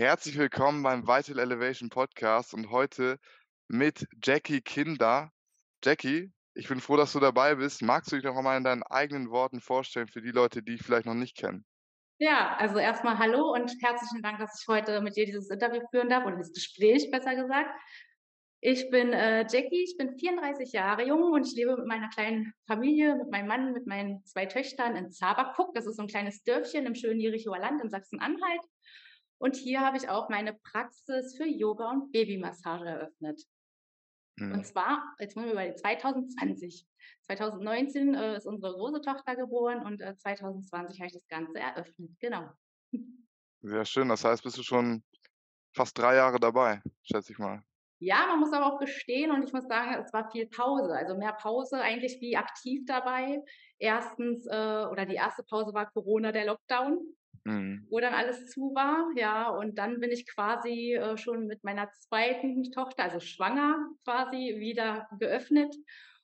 Herzlich willkommen beim Vital Elevation Podcast und heute mit Jackie Kinder. Jackie, ich bin froh, dass du dabei bist. Magst du dich noch einmal in deinen eigenen Worten vorstellen für die Leute, die dich vielleicht noch nicht kennen? Ja, also erstmal hallo und herzlichen Dank, dass ich heute mit dir dieses Interview führen darf oder dieses Gespräch besser gesagt. Ich bin äh, Jackie, ich bin 34 Jahre jung und ich lebe mit meiner kleinen Familie, mit meinem Mann, mit meinen zwei Töchtern in Zaberkuck. Das ist so ein kleines Dörfchen im schönen Jerichoer Land in Sachsen-Anhalt. Und hier habe ich auch meine Praxis für Yoga und Babymassage eröffnet. Mhm. Und zwar, jetzt wollen wir über 2020. 2019 äh, ist unsere große Tochter geboren und äh, 2020 habe ich das Ganze eröffnet. Genau. Sehr schön. Das heißt, bist du schon fast drei Jahre dabei, schätze ich mal. Ja, man muss aber auch gestehen und ich muss sagen, es war viel Pause, also mehr Pause eigentlich wie aktiv dabei. Erstens, äh, oder die erste Pause war Corona, der Lockdown, mhm. wo dann alles zu war, ja, und dann bin ich quasi äh, schon mit meiner zweiten Tochter, also schwanger quasi, wieder geöffnet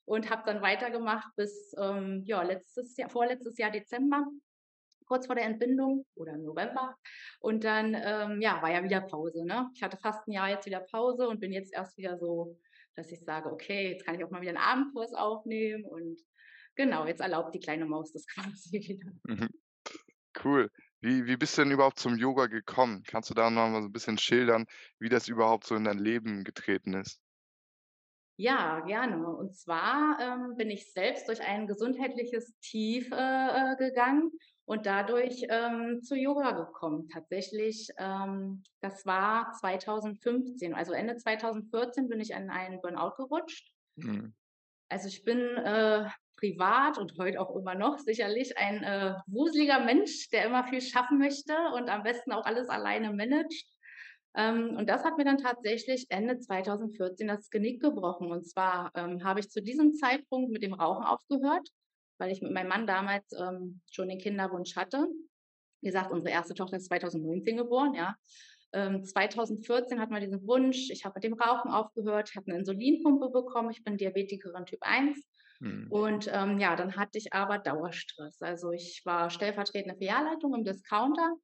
und habe dann weitergemacht bis ähm, ja letztes Jahr, vorletztes Jahr Dezember kurz vor der Entbindung oder im November. Und dann, ähm, ja, war ja wieder Pause. Ne? Ich hatte fast ein Jahr jetzt wieder Pause und bin jetzt erst wieder so, dass ich sage, okay, jetzt kann ich auch mal wieder einen Abendkurs aufnehmen und genau, jetzt erlaubt die kleine Maus das quasi wieder. Mhm. Cool. Wie, wie bist du denn überhaupt zum Yoga gekommen? Kannst du da noch mal so ein bisschen schildern, wie das überhaupt so in dein Leben getreten ist? Ja, gerne. Und zwar ähm, bin ich selbst durch ein gesundheitliches Tief äh, äh gegangen und dadurch ähm, zu Yoga gekommen. Tatsächlich, ähm, das war 2015, also Ende 2014 bin ich in einen Burnout gerutscht. Mhm. Also ich bin äh, privat und heute auch immer noch sicherlich ein äh, wuseliger Mensch, der immer viel schaffen möchte und am besten auch alles alleine managt. Ähm, und das hat mir dann tatsächlich Ende 2014 das Genick gebrochen. Und zwar ähm, habe ich zu diesem Zeitpunkt mit dem Rauchen aufgehört weil ich mit meinem Mann damals ähm, schon den Kinderwunsch hatte. Wie gesagt, unsere erste Tochter ist 2019 geboren, ja. Ähm, 2014 hatten wir diesen Wunsch, ich habe mit dem Rauchen aufgehört, habe eine Insulinpumpe bekommen, ich bin Diabetikerin Typ 1. Mhm. Und ähm, ja, dann hatte ich aber Dauerstress. Also ich war stellvertretende Filialleitung im Discounter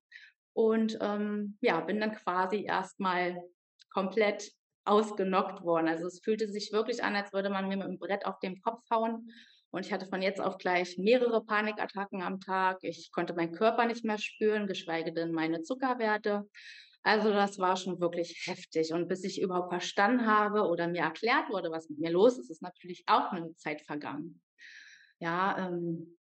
und ähm, ja, bin dann quasi erstmal komplett ausgenockt worden. Also es fühlte sich wirklich an, als würde man mir mit dem Brett auf den Kopf hauen. Und ich hatte von jetzt auf gleich mehrere Panikattacken am Tag. Ich konnte meinen Körper nicht mehr spüren, geschweige denn meine Zuckerwerte. Also das war schon wirklich heftig. Und bis ich überhaupt verstanden habe oder mir erklärt wurde, was mit mir los ist, ist natürlich auch eine Zeit vergangen. Ja, ähm,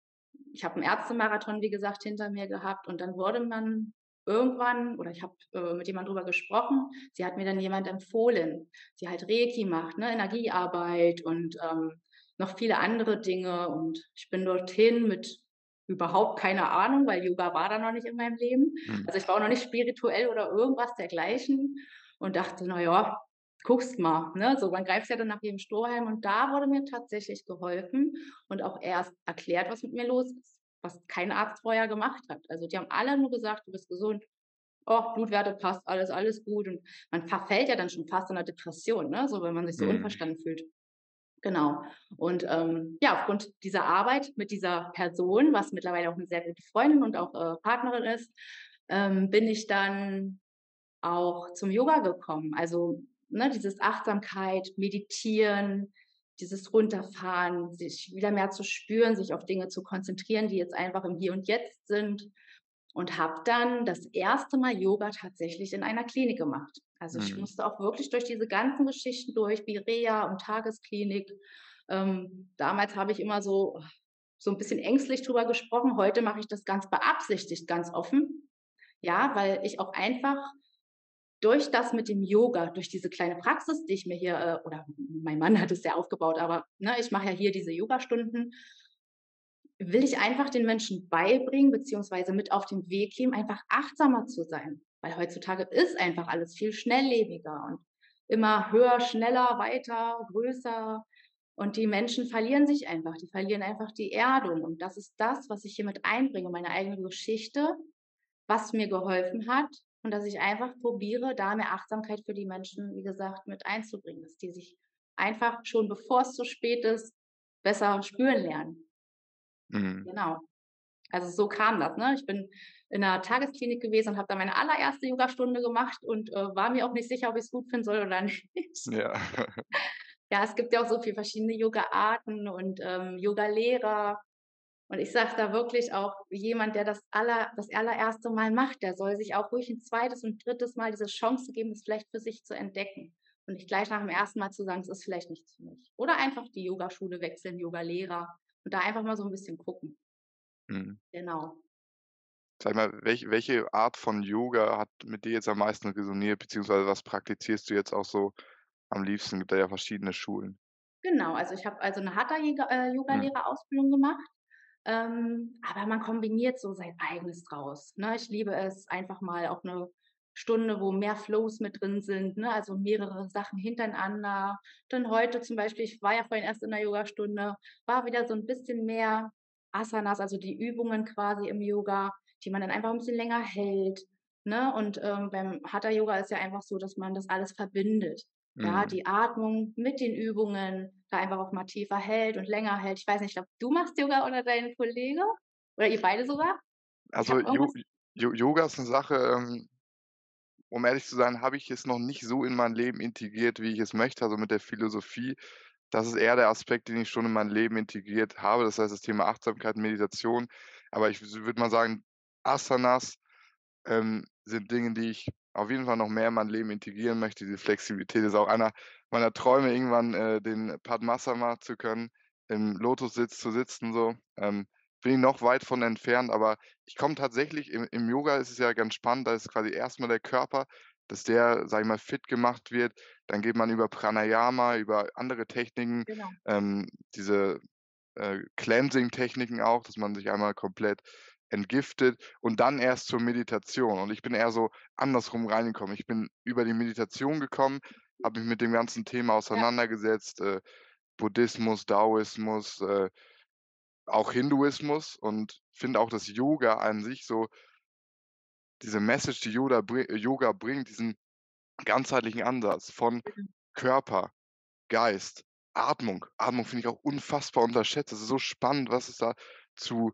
ich habe einen Ärztemarathon, wie gesagt, hinter mir gehabt und dann wurde man irgendwann, oder ich habe äh, mit jemandem drüber gesprochen, sie hat mir dann jemand empfohlen, die halt Reiki macht, ne, Energiearbeit und ähm, noch viele andere Dinge. Und ich bin dorthin mit überhaupt keine Ahnung, weil Yoga war da noch nicht in meinem Leben. Mhm. Also ich war auch noch nicht spirituell oder irgendwas dergleichen und dachte, naja, guckst mal. Ne? So, man greift ja dann nach jedem Strohhalm und da wurde mir tatsächlich geholfen und auch erst erklärt, was mit mir los ist, was kein Arzt vorher gemacht hat. Also die haben alle nur gesagt, du bist gesund, oh, Blutwerte passt, alles, alles gut. Und man verfällt ja dann schon fast in einer Depression, ne? so wenn man sich so mhm. unverstanden fühlt. Genau. Und ähm, ja, aufgrund dieser Arbeit mit dieser Person, was mittlerweile auch eine sehr gute Freundin und auch äh, Partnerin ist, ähm, bin ich dann auch zum Yoga gekommen. Also ne, dieses Achtsamkeit, Meditieren, dieses Runterfahren, sich wieder mehr zu spüren, sich auf Dinge zu konzentrieren, die jetzt einfach im Hier und Jetzt sind. Und habe dann das erste Mal Yoga tatsächlich in einer Klinik gemacht. Also ich mhm. musste auch wirklich durch diese ganzen Geschichten durch, wie Reha und Tagesklinik. Ähm, damals habe ich immer so, so ein bisschen ängstlich drüber gesprochen. Heute mache ich das ganz beabsichtigt, ganz offen. Ja, weil ich auch einfach durch das mit dem Yoga, durch diese kleine Praxis, die ich mir hier, äh, oder mein Mann hat es ja aufgebaut, aber ne, ich mache ja hier diese Yogastunden, will ich einfach den Menschen beibringen, beziehungsweise mit auf den Weg geben, einfach achtsamer zu sein. Weil heutzutage ist einfach alles viel schnelllebiger und immer höher, schneller, weiter, größer. Und die Menschen verlieren sich einfach, die verlieren einfach die Erdung. Und das ist das, was ich hier mit einbringe, meine eigene Geschichte, was mir geholfen hat. Und dass ich einfach probiere, da mehr Achtsamkeit für die Menschen, wie gesagt, mit einzubringen, dass die sich einfach schon bevor es zu spät ist, besser spüren lernen. Mhm. Genau. Also so kam das, ne? Ich bin in 'ner Tagesklinik gewesen und habe da meine allererste Yogastunde gemacht und, äh, war mir auch nicht sicher, ob ich's gut finden soll oder nicht. Ja. Ja, es gibt ja auch so viel verschiedene Yogaarten und, ähm, Yogalehrer. Und ich sage da wirklich auch, jemand, der das aller das allererste Mal macht, der soll sich auch ruhig 'n 2. und 3. Mal diese Chance geben, das vielleicht für sich zu entdecken und nicht gleich nach dem 1. Mal zu sagen: „Es ist vielleicht nichts für mich.“ Oder einfach die Yogaschule wechseln, Yogalehrer und da einfach mal so 'n bisschen gucken. Mhm. Genau. Sag mal, welch welche Art von Yoga hat mit dir jetzt am meisten resoniert, beziehungsweise was praktizierst du jetzt auch so am liebsten? Gibt da ja verschiedene Schulen. Genau, also ich habe also 'ne Hatha Yiga äh, Mhm. Gemacht, ähm, aber man kombiniert so sein Eigenes draus, ne? Ich liebe es einfach mal auch 'ne Stunde, wo mehr Flows mit drin sind, ne, also mehrere Sachen hintereinander. Dann heute zum Beispiel ich war ja vorhin erst in 'ner Yogastunde, war wieder so 'n bisschen mehr Asanas, also die Übungen quasi im Yoga, die man dann einfach 'n bisschen länger hält, ne? Und, ähm, beim Hatha Yoga ist ja einfach so, dass man das alles verbindet. Ja, Mhm. die Atmung mit den Übungen, da einfach auch mal tiefer hält und länger hält. Ich weiß nicht, ich glaube, du machst Yoga oder dein Kollege oder ihr beide sogar? Also Yoga ist 'ne Sache, ähm um ehrlich zu sein, habe ich es noch nicht so in mein Leben integriert, wie ich es möchte, also mit der Philosophie. Das ist eher der Aspekt, den ich schon in mein Leben integriert habe. Das heißt, das Thema Achtsamkeit, Meditation. Aber ich würde mal sagen, Asanas, ähm, sind Dinge, die ich auf jeden Fall noch mehr in mein Leben integrieren möchte. Diese Flexibilität ist auch einer meiner Träume, irgendwann, äh, den Padmasana zu können, im Lotussitz zu sitzen so. Ähm, bin ich noch weit von entfernt, aber ich komme tatsächlich im im Yoga ist es ja ganz spannend, da ist quasi erst mal der Körper, dass der, sage ich mal, fit gemacht wird. Dann geht man über Pranayama, über andere Techniken, Genau. ähm, diese, äh, Cleansing-Techniken auch, dass man sich einmal komplett entgiftet und dann erst zur Meditation. Und ich bin eher so andersrum reingekommen. Ich bin über die Meditation gekommen, habe mich mit dem ganzen Thema Ja. auseinandergesetzt, äh, Buddhismus, Daoismus, äh, auch Hinduismus und finde auch, dass Yoga an sich so diese Message, die bri Yoga bringt, diesen ganzheitlichen Ansatz von Mhm. Körper, Geist, Atmung. Atmung finde ich auch unfassbar unterschätzt. Das ist so spannend, was es da zu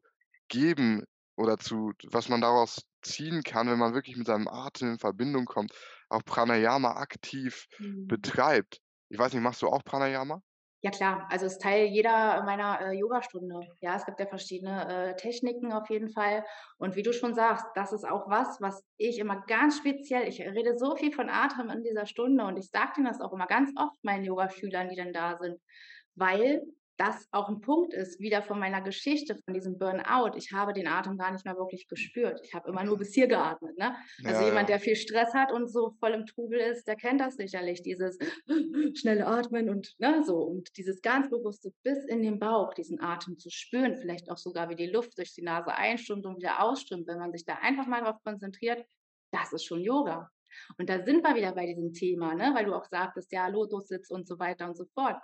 geben oder zu was man daraus ziehen kann, wenn man wirklich mit seinem Atem in Verbindung kommt, auch Pranayama aktiv Mhm. betreibt. Ich weiß nicht, machst du auch Pranayama? Ja klar, also ist Teil jeder meiner, äh, Yogastunde. Ja, es gibt ja verschiedene, äh, Techniken auf jeden Fall. Und wie du schon sagst, das ist auch was, was ich immer ganz speziell ich rede so viel von Atem in dieser Stunde und ich sage denen das auch immer ganz oft meinen Yogaschülern, die dann da sind, weil das auch 'n Punkt ist, wieder von meiner Geschichte, von diesem Burnout. Ich habe den Atem gar nicht mehr wirklich gespürt. Ich habe immer nur bis hier geatmet, ne? Also Ja, jemand, der viel Stress hat und so voll im Trubel ist, der kennt das sicherlich, dieses schnelle Atmen und ne, so. Und dieses ganz bewusste bis in den Bauch diesen Atem zu spüren, vielleicht auch sogar, wie die Luft durch die Nase einströmt und wieder ausströmt, wenn man sich da einfach mal drauf konzentriert, das ist schon Yoga. Und da sind wir wieder bei diesem Thema, ne, weil du auch sagtest, ja, Lotussitz und so weiter und so fort.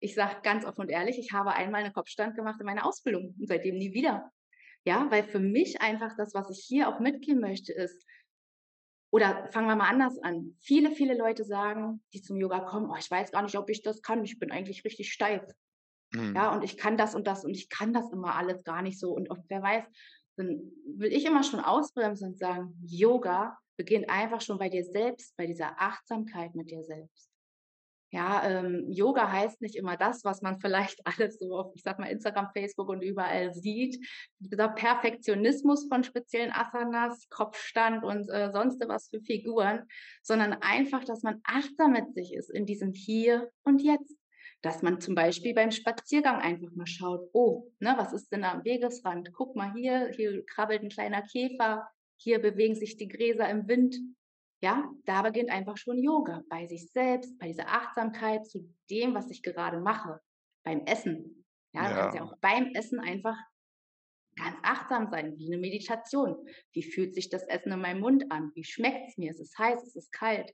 Ich sage ganz offen und ehrlich, ich habe einmal 'ne Kopfstand gemacht in meiner Ausbildung und seitdem nie wieder. Ja, weil für mich einfach das, was ich hier auch mitgeben möchte, ist oder fangen wir mal anders an. Viele, viele Leute sagen, die zum Yoga kommen: „Oh, ich weiß gar nicht, ob ich das kann. Ich bin eigentlich richtig steif. Mhm. Ja, und ich kann das und das und ich kann das immer alles gar nicht so.“ Und und wer weiß, dann will ich immer schon ausbremsen und sagen: „Yoga beginnt einfach schon bei dir selbst, bei dieser Achtsamkeit mit dir selbst.“ Ja, ähm, Yoga heißt nicht immer das, was man vielleicht alles so auf, ich sage mal, Instagram, Facebook und überall sieht. Dieser Perfektionismus von speziellen Asanas, Kopfstand und, äh, sonste was für Figuren, sondern einfach, dass man achtsam mit sich ist in diesem Hier und Jetzt. Dass man zum Beispiel beim Spaziergang einfach mal schaut: „Oh, ne, was ist denn am Wegesrand? Guck mal hier, hier krabbelt 'n kleiner Käfer, hier bewegen sich die Gräser im Wind.“ Ja, da beginnt einfach schon Yoga, bei sich selbst, bei dieser Achtsamkeit zu dem, was ich gerade mache. Beim Essen. Ja, du kannst ja Ja. auch beim Essen einfach ganz achtsam sein, wie 'ne Meditation. Wie fühlt sich das Essen in meinem Mund an? Wie schmeckt's mir? Ist es heiß? Ist es kalt?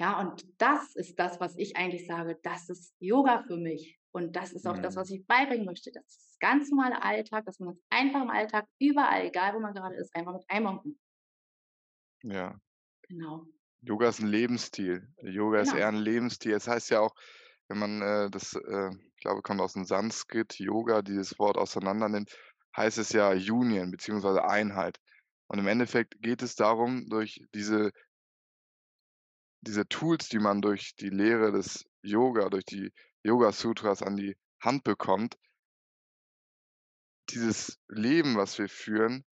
Ja, und das ist das, was ich eigentlich sage, das ist Yoga für mich. Und das ist auch das, Mhm. was ich beibringen möchte. Das ist ganz normaler Alltag, dass man das einfach im Alltag überall, egal wo man gerade ist, einfach mit einbauen Ja. Genau. Yoga ist 'n Lebensstil. Yoga ist eher Genau. 'n Lebensstil. Es heißt ja auch, wenn man, äh, das, äh ich glaube, kommt aus'm Sanskrit, Yoga, dieses Wort auseinander nimmt heißt es ja Union beziehungsweise Einheit. Und im Endeffekt geht es darum, durch diese diese Tools, die man durch die Lehre des Yoga, durch die Yoga Sutras an die Hand bekommt dieses Leben, was wir führen,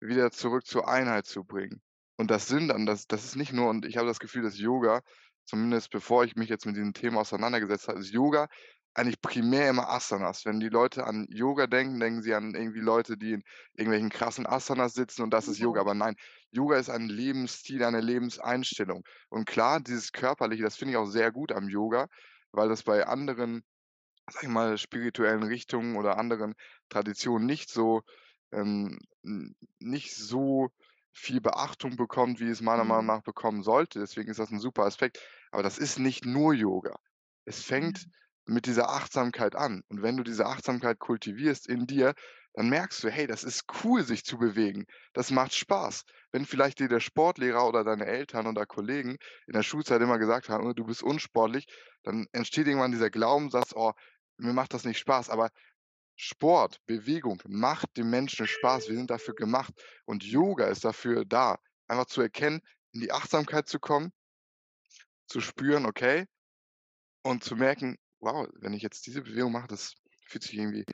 wieder zurück zur Einheit zu bringen. Und das sind dann das das ist nicht nur und ich habe das Gefühl, dass Yoga, zumindest bevor ich mich jetzt mit diesem Thema auseinandergesetzt habe, ist Yoga eigentlich primär immer Asanas. Wenn die Leute an Yoga denken, denken sie an irgendwie Leute, die in irgendwelchen krassen Asanas sitzen und das ist Yoga. Genau. Aber nein, Yoga ist ein Lebensstil, eine Lebenseinstellung. Und klar, dieses Körperliche, das finde ich auch sehr gut am Yoga, weil das bei anderen, sage ich mal, spirituellen Richtungen oder anderen Traditionen nicht so ähm, nicht so viel Beachtung bekommt, wie es meiner Meinung Mhm. nach bekommen sollte. Deswegen ist das 'n super Aspekt. Aber das ist nicht nur Yoga. Es fängt mit dieser Achtsamkeit an. Und wenn du diese Achtsamkeit kultivierst in dir, dann merkst du: „Hey, das ist cool, sich zu bewegen. Das macht Spaß.“ Wenn vielleicht dir der Sportlehrer oder deine Eltern oder Kollegen in der Schulzeit immer gesagt haben: „Oh, du bist unsportlich“, dann entsteht irgendwann dieser Glaubenssatz: „Oh, mir macht das nicht Spaß.“ Aber Sport, Bewegung macht dem Menschen Spaß. Wir sind dafür gemacht und Yoga ist dafür da, einfach zu erkennen, in die Achtsamkeit zu kommen, zu spüren, okay, und zu merken: „Wow, wenn ich jetzt diese Bewegung mache, das fühlt sich irgendwie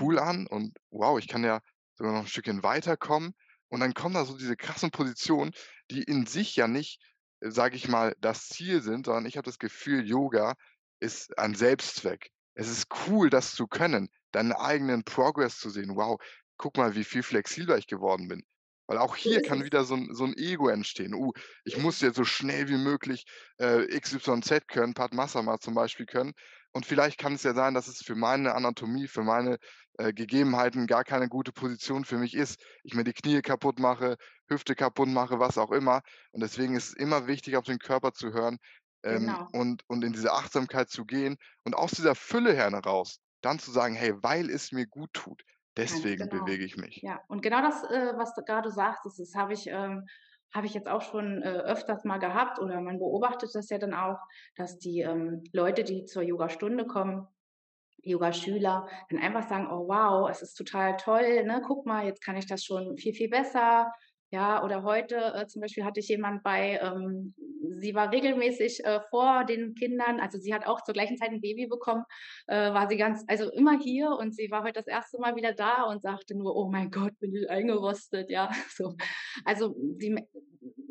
cool an und wow, ich kann ja sogar noch ein Stückchen weiterkommen.“ Und dann kommen da so diese krassen Positionen, die in sich ja nicht, äh, sage ich mal, das Ziel sind, sondern ich habe das Gefühl, Yoga ist ein Selbstzweck. Es ist cool, das zu können, deinen eigenen Progress zu sehen. „Wow, guck mal, wie viel flexibler ich geworden bin.“ Weil auch hier kann wieder so 'n so 'n Ego entstehen. „Oh, So ich muss jetzt so schnell wie möglich, äh, XYZ können, Padmasana zum Beispiel können.“ Und vielleicht kann es ja sein, dass es für meine Anatomie, für meine äh, Gegebenheiten gar keine gute Position für mich ist. Ich mir die Knie kaputt mache, Hüfte kaputt mache, was auch immer. Und deswegen ist es immer wichtig, auf den Körper zu hören, ähm, Genau, und und in diese Achtsamkeit zu gehen und aus dieser Fülle heraus dann zu sagen: „Hey, weil es mir gut tut, deswegen genau. bewege ich mich.“ Ja, und genau das, äh, was du grade sagtest, das habe ich ähm, habe ich jetzt auch schon, äh, öfters mal gehabt oder man beobachtet das ja dann auch, dass die, ähm, Leute, die zur Yogastunde kommen Yogaschüler dann einfach sagen: „Oh wow, es ist total toll, ne? Guck mal, jetzt kann ich das schon viel, viel besser.“ Ja, oder heute, äh, zum Beispiel hatte ich jemand bei, ähm, sie war regelmäßig, äh, vor den Kindern also, sie hat auch zur gleichen Zeit 'n Baby bekommen, äh, war sie ganz also, immer hier und sie war heute das erste Mal wieder da und sagte nur: „Oh mein Gott, bin ich eingerostet“, ja, so. Also, die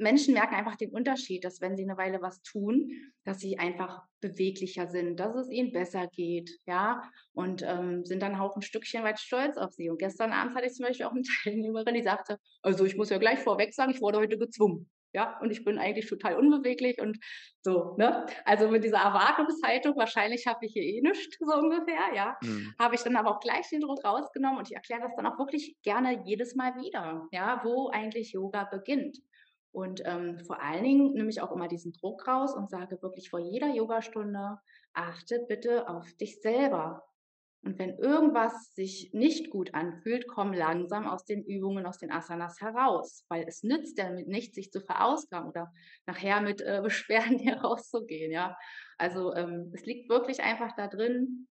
Menschen merken einfach den Unterschied, dass wenn sie 'ne Weile was tun, dass sie einfach beweglicher sind, dass es ihnen besser geht, ja, und, ähm, sind dann auch 'n Stückchen weit stolz auf sie. Und gestern Abend hatte ich zum Beispiel auch 'ne Teilnehmerin, die sagte: „Also, ich muss ja gleich vorweg sagen, ich wurde heute gezwungen, ja, und ich bin eigentlich total unbeweglich und so“, ne? Also, mit dieser Erwartungshaltung, wahrscheinlich schaffe ich hier eh nix, so ungefähr, ja, Mhm. habe ich dann aber auch gleich den Druck rausgenommen und ich erkläre das dann auch wirklich gerne jedes Mal wieder, ja, wo eigentlich Yoga beginnt. Und, ähm, vor allen Dingen nehme ich auch immer diesen Druck raus und sage wirklich vor jeder Yogastunde: „Achte bitte auf dich selber.“ Und wenn irgendwas sich nicht gut anfühlt, komm langsam aus den Übungen, aus den Asanas heraus, weil es nützt damit nichts, sich zu verausgaben oder nachher mit, äh, Beschwerden hier rauszugehen, ja? Also, ähm, es liegt wirklich einfach da drin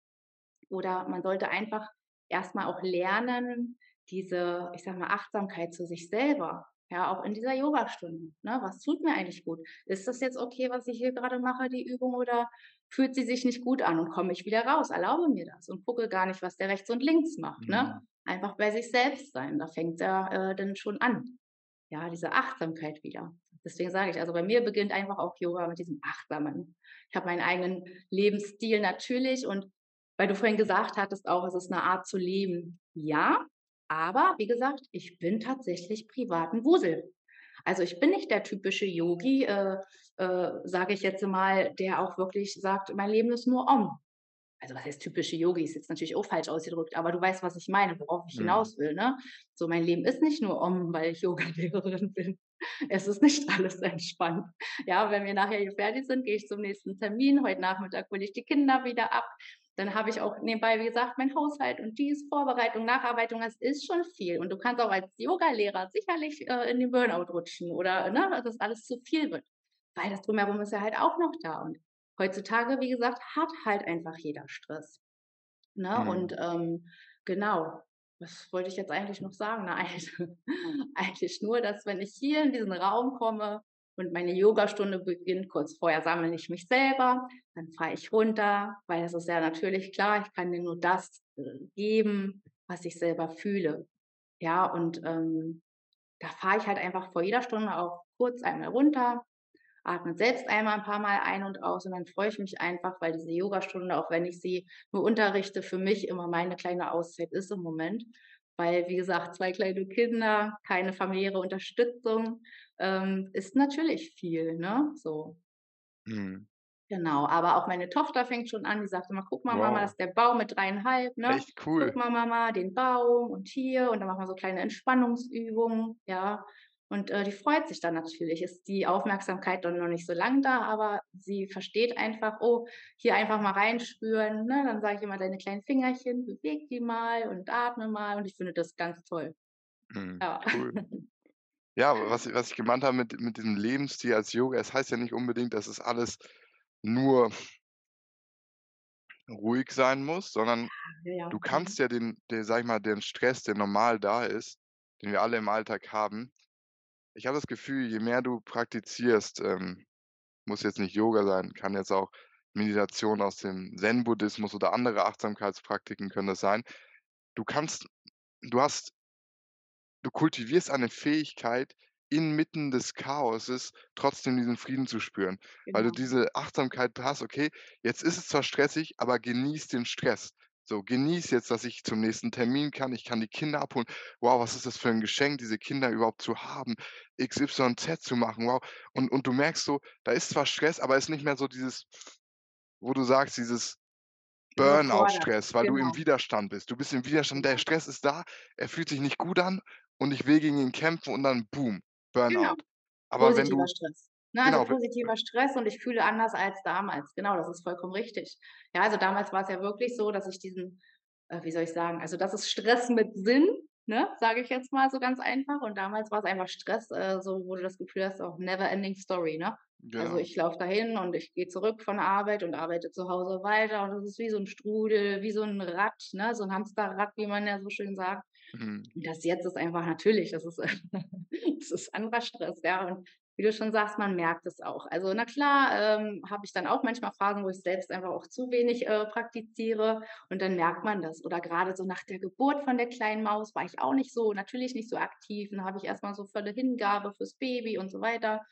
oder man sollte einfach erst mal auch lernen, diese, ich sage mal, Achtsamkeit zu sich selber, ja, auch in dieser Yogastunde, ne? Was tut mir eigentlich gut? Ist das jetzt okay, was ich hier grade mache, die Übung, oder fühlt sie sich nicht gut an und komme ich wieder raus? Erlaube mir das und gucke gar nicht, was der rechts und links macht, ne? Mhm. Einfach bei sich selbst sein, da fängt's ja, äh, dann schon an. Ja, diese Achtsamkeit wieder. Deswegen sage ich, also bei mir beginnt einfach auch Yoga mit diesem Achtsamen. Ich habe meinen eigenen Lebensstil natürlich und weil du vorhin gesagt hattest auch, es ist 'ne Art zu leben. Ja, aber wie gesagt, ich bin tatsächlich privat 'n Wusel. Also, ich bin nicht der typische Yogi, äh, äh, sage ich jetzt mal, der auch wirklich sagt: „Mein Leben ist nur Om.“ Also, was heißt typische Yogi, ist jetzt natürlich auch falsch ausgedrückt, aber du weißt, was ich meine, worauf ich Mhm. hinaus will, ne? So, mein Leben ist nicht nur Om, weil ich Yogalehrerin bin. Es ist nicht alles entspannt. Ja, wenn wir nachher hier fertig sind, gehe ich zum nächsten Termin. Heute Nachmittag hole ich die Kinder wieder ab. Dann habe ich auch nebenbei, wie gesagt, meinen Haushalt und dies, Vorbereitung, Nacharbeitung. Das ist schon viel. Und du kannst auch als Yogalehrer sicherlich, äh, in den Burnout rutschen oder, ne, dass alles zu viel wird, weil das Drumherum ist ja halt auch noch da. Und heutzutage, wie gesagt, hat halt einfach jeder Stress, ne? Mhm. Und, ähm, genau. was wollte ich jetzt eigentlich noch sagen? Nein, eigentlich nur, dass wenn ich hier in diesen Raum komme und meine Yogastunde beginnt, kurz vorher sammle ich mich selber, dann fahre ich runter, weil es ist ja natürlich klar, ich kann dir nur das äh, geben, was ich selber fühle. Ja, und ähm, da fahre ich halt einfach vor jeder Stunde auch kurz einmal runter, atme selbst einmal ein paar Mal ein und aus und dann freue ich mich einfach, weil diese Yogastunde, auch wenn ich sie nur unterrichte, für mich immer meine kleine Auszeit ist im Moment. Weil, wie gesagt, zwei kleine Kinder, keine familiäre Unterstützung, ähm, ist natürlich viel, ne? So. Mhm. Genau, aber auch meine Tochter fängt schon an, die sagt immer: „Guck mal, Mama, das Wow. ist der Baum mit dreieinhalb, ne? Echt cool. Guck mal, Mama, den Baum und hier“ und dann machen wir so kleine Entspannungsübungen, ja. Und, äh, die freut sich dann natürlich. Ist die Aufmerksamkeit dann noch nicht so lang da, aber sie versteht einfach: „Oh, hier einfach mal reinspüren“, ne? Dann sage ich immer: „Deine kleinen Fingerchen, beweg die mal und atme mal“ und ich finde das ganz toll. Mhm, Ja. cool. Ja, was was ich gemeint habe mit mit diesem Lebensstil als Yoga, es heißt ja nicht unbedingt, dass es alles nur ruhig sein muss, sondern Ja, du Mhm. kannst ja den den, sage ich mal, den Stress, der normal da ist, den wir alle im Alltag haben ich habe das Gefühl, je mehr du praktizierst, ähm, muss jetzt nicht Yoga sein, kann jetzt auch Meditation aus dem Zen-Buddhismus oder andere Achtsamkeitspraktiken können das sein. Du kannst du hast du kultivierst eine Fähigkeit, inmitten des Chaoses trotzdem diesen Frieden zu spüren, weil du Genau. diese Achtsamkeit hast: „Okay, jetzt ist es zwar stressig, aber genieß den Stress. So, genieß jetzt, dass ich zum nächsten Termin kann. Ich kann die Kinder abholen. Wow, was ist das für ein Geschenk, diese Kinder überhaupt zu haben, XYZ zu machen, wow.“ Und und du merkst so, da ist zwar Stress, aber es ist nicht mehr so dieses, wo du sagst, dieses. Burnout-Stress, weil du im Genau, Widerstand bist. Du bist im Widerstand, der genau, Stress ist da, er fühlt sich nicht gut an und ich will gegen ihn kämpfen und dann boom, genau. Burnout. Aber wenn Positiver du Stress. Ne, also genau, w positiver Stress und ich fühle anders als damals. Genau, das ist vollkommen richtig. Ja, also damals war's ja wirklich so, dass ich diesen äh, wie soll ich sagen, also das ist Stress mit Sinn, ne, sage ich jetzt mal so ganz einfach. Und damals war's einfach Stress, äh, so wo du das Gefühl hast, auch never ending story, ne? Also genau. ich laufe dahin und ich gehe zurück von der Arbeit und arbeite zu Hause weiter und das ist wie so 'n Strudel, wie so 'n Rad, ne, so 'n Hamsterrad, wie man ja so schön sagt. Mhm. Das jetzt ist einfach natürlich, das ist das ist anderer Stress, ja. Und wie du schon sagst, man merkt es auch. Also, na klar, ähm, habe ich dann auch manchmal Phasen, wo ich selbst einfach auch zu wenig, äh, praktiziere und dann merkt man das. Oder grade so nach der Geburt von der kleinen Maus war ich auch nicht so natürlich nicht so aktiv. Dann habe ich erst mal so volle Hingabe fürs Baby und so weiter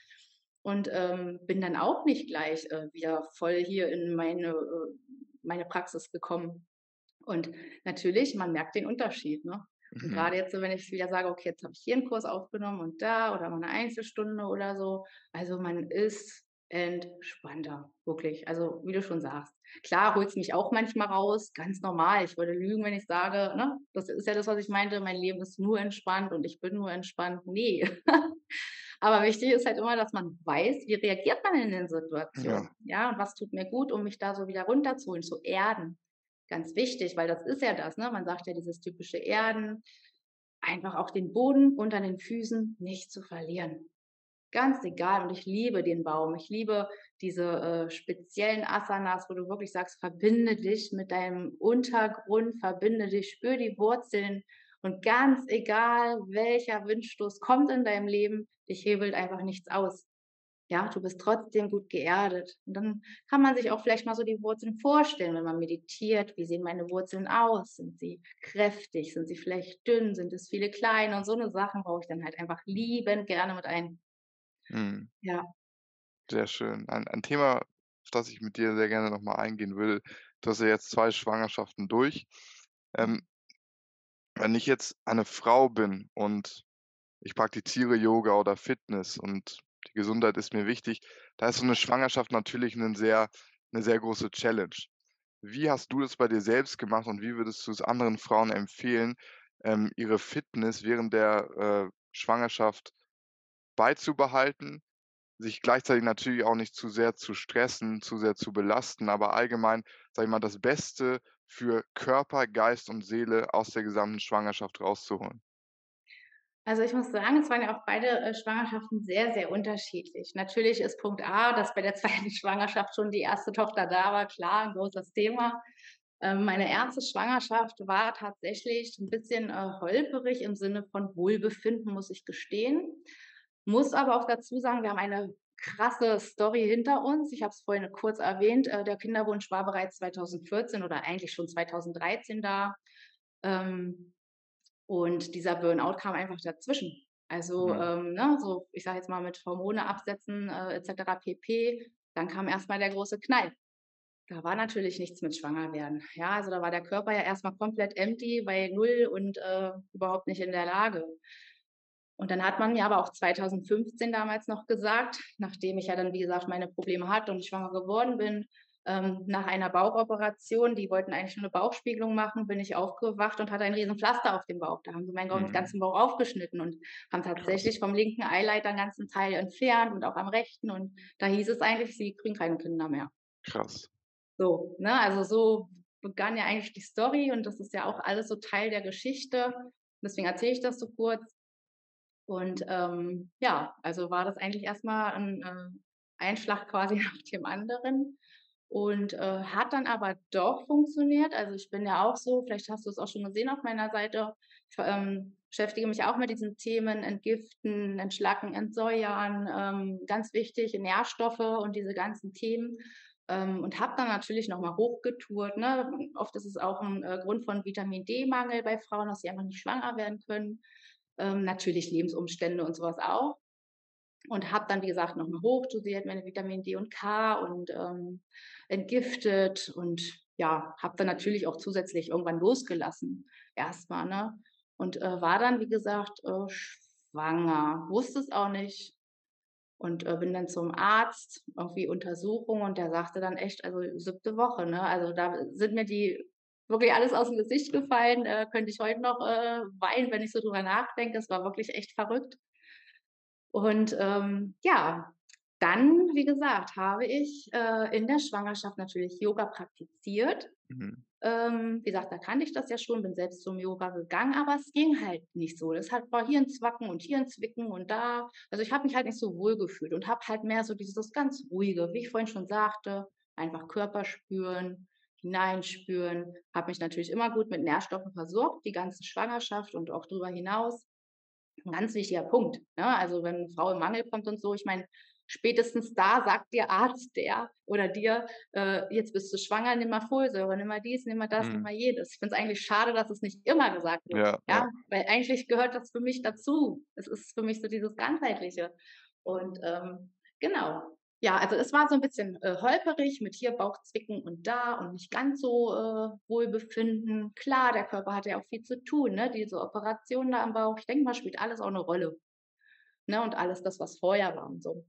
und, ähm, bin dann auch nicht gleich, äh, wieder voll hier in meine äh, meine Praxis gekommen. Und natürlich, man merkt den Unterschied, ne? Mhm. grade jetzt wenn ich wieder sage: „Okay, jetzt habe ich hier 'n Kurs aufgenommen und da oder mal 'ne Einzelstunde oder so.“ Also, man ist entspannter, wirklich. Also, wie du schon sagst. Klar holt's mich auch manchmal raus, ganz normal. Ich würde lügen, wenn ich sage, ne das ist ja das, was ich meinte, mein Leben ist nur entspannt und ich bin nur entspannt. Ne. Aber wichtig ist halt immer, dass man weiß, wie reagiert man in den Situationen, Ja. ja? Und was tut mir gut, um mich da so wieder runterzuholen, zu erden. Ganz wichtig, weil das ist ja das, ne? Man sagt ja dieses typische Erden, einfach auch den Boden unter den Füßen nicht zu verlieren. Ganz egal und ich liebe den Baum. Ich liebe diese, äh, speziellen Asanas, wo du wirklich sagst: „Verbinde dich mit deinem Untergrund, verbinde dich, spür die Wurzeln und ganz egal, welcher Windstoß kommt in deinem Leben, dich hebelt einfach nichts aus.“ Ja, du bist trotzdem gut geerdet. Und dann kann man sich auch vielleicht mal so die Wurzeln vorstellen, wenn man meditiert. Wie sehen meine Wurzeln aus? Sind sie kräftig? Sind sie vielleicht dünn? Sind es viele kleine? Und so 'ne Sachen baue ich dann halt einfach liebend gerne mit ein. Mhm. Ja. Sehr schön. Ein ein Thema, auf das ich mit dir sehr gerne noch mal eingehen will. Du hast ja jetzt 2 Schwangerschaften durch. Ähm wenn ich jetzt eine Frau bin und ich praktiziere Yoga oder Fitness und die Gesundheit ist mir wichtig, da ist so 'ne Schwangerschaft natürlich 'nen sehr 'ne sehr große Challenge. Wie hast du das bei dir selbst gemacht und wie würdest du es anderen Frauen empfehlen, ähm, ihre Fitness während der, äh, Schwangerschaft beizubehalten, sich gleichzeitig natürlich auch nicht zu sehr zu stressen, zu sehr zu belasten, aber allgemein, sage ich mal, das Beste für Körper, Geist und Seele aus der gesamten Schwangerschaft rauszuholen? Also, ich muss sagen, es waren ja auch beide, äh, Schwangerschaften sehr, sehr unterschiedlich. Natürlich ist Punkt A, dass bei der 2. Schwangerschaft schon die 1. Tochter da war, klar, 'n großes Thema. Ähm, meine erste Schwangerschaft war tatsächlich ein bisschen, äh, holperig im Sinne von Wohlbefinden, muss ich gestehen. Muss aber auch dazu sagen, wir haben eine krasse Story hinter uns. Ich habe es vorhin kurz erwähnt, äh, der Kinderwunsch war bereits 2014 oder eigentlich schon 2013 da. Ähm, und dieser Burnout kam einfach dazwischen. Also, Mhm. ähm, ne, so, ich sage jetzt mal mit Hormone absetzen, äh, et cetera pp. Dann kam erst mal der große Knall. Da war natürlich nichts mit Schwangerwerden. Ja, also da war der Körper ja erst mal komplett empty bei null und, äh, überhaupt nicht in der Lage. Und dann hat man mir aber auch 2015 damals noch gesagt, nachdem ich ja dann, wie gesagt, meine Probleme hatte und schwanger geworden bin, ähm, nach einer Bauchoperation, die wollten eigentlich nur eine Bauchspiegelung machen, bin ich aufgewacht und hatte ein riesen Pflaster auf dem Bauch. Da haben sie meinen Mhm. ganzen Bauch aufgeschnitten und haben tatsächlich vom linken Eileiter 'n ganzen Teil entfernt und auch am rechten. Und da hieß es eigentlich, sie kriegen keine Kinder mehr. Krass. So, ne? Also so begann ja eigentlich die Story und das ist ja auch alles so Teil der Geschichte. Deswegen erzähle ich das so kurz. Und ähm, ja, also war das eigentlich erstmal ein äh, Einschlag quasi nach dem anderen und äh, hat dann aber doch funktioniert. Also ich bin ja auch so, vielleicht hast du es auch schon gesehen auf meiner Seite, ich ähm, beschäftige mich auch mit diesen Themen Entgiften, Entschlacken, Entsäuern, ähm, ganz wichtig, Nährstoffe und diese ganzen Themen. Ähm, und habe dann natürlich nochmal hochgetourt. Ne? Oft ist es auch ein äh, Grund von Vitamin D-Mangel bei Frauen, dass sie einfach nicht schwanger werden können. Ähm, natürlich Lebensumstände und sowas auch. Und habe dann, wie gesagt, nochmal hochdosiert, meine Vitamin D und K und ähm, entgiftet und ja, habe dann natürlich auch zusätzlich irgendwann losgelassen, erstmal, ne? Und äh, war dann, wie gesagt, äh, schwanger, wusste es auch nicht und äh, bin dann zum Arzt, irgendwie Untersuchung und der sagte dann echt, also siebte Woche, ne? Also da sind mir die wirklich alles aus dem Gesicht gefallen, äh, könnte ich heute noch äh, weinen, wenn ich so drüber nachdenke. Das war wirklich echt verrückt. Und ähm, ja, dann, wie gesagt, habe ich äh, in der Schwangerschaft natürlich Yoga praktiziert. Mhm. Ähm, wie gesagt, da kannte ich das ja schon, bin selbst zum Yoga gegangen, aber es ging halt nicht so. Das hat, war hier ein Zwacken und hier ein Zwicken und da. Also ich habe mich halt nicht so wohl gefühlt und habe halt mehr so dieses ganz ruhige, wie ich vorhin schon sagte, einfach Körper spüren, hineinspüren. Habe mich natürlich immer gut mit Nährstoffen versorgt, die ganze Schwangerschaft und auch darüber hinaus. Ein ganz wichtiger Punkt. Ne? Also wenn eine Frau im Mangel kommt und so, ich meine, spätestens da sagt der Arzt der oder dir, äh, jetzt bist du schwanger, nimm mal Folsäure, nimm mal dies, nimm mal das, nimm Mhm. mal jedes. Ich finde es eigentlich schade, dass es nicht immer gesagt wird. Ja, Ja, ja. weil eigentlich gehört das für mich dazu. Es ist für mich so dieses Ganzheitliche. Und ähm, genau. Ja, also es war so ein bisschen äh, holperig mit hier Bauchzwicken und da und nicht ganz so äh, Wohlbefinden. Klar, der Körper hat ja auch viel zu tun, ne? Diese Operation da am Bauch, ich denke mal, spielt alles auch eine Rolle. Ne? Und alles das, was vorher war und so.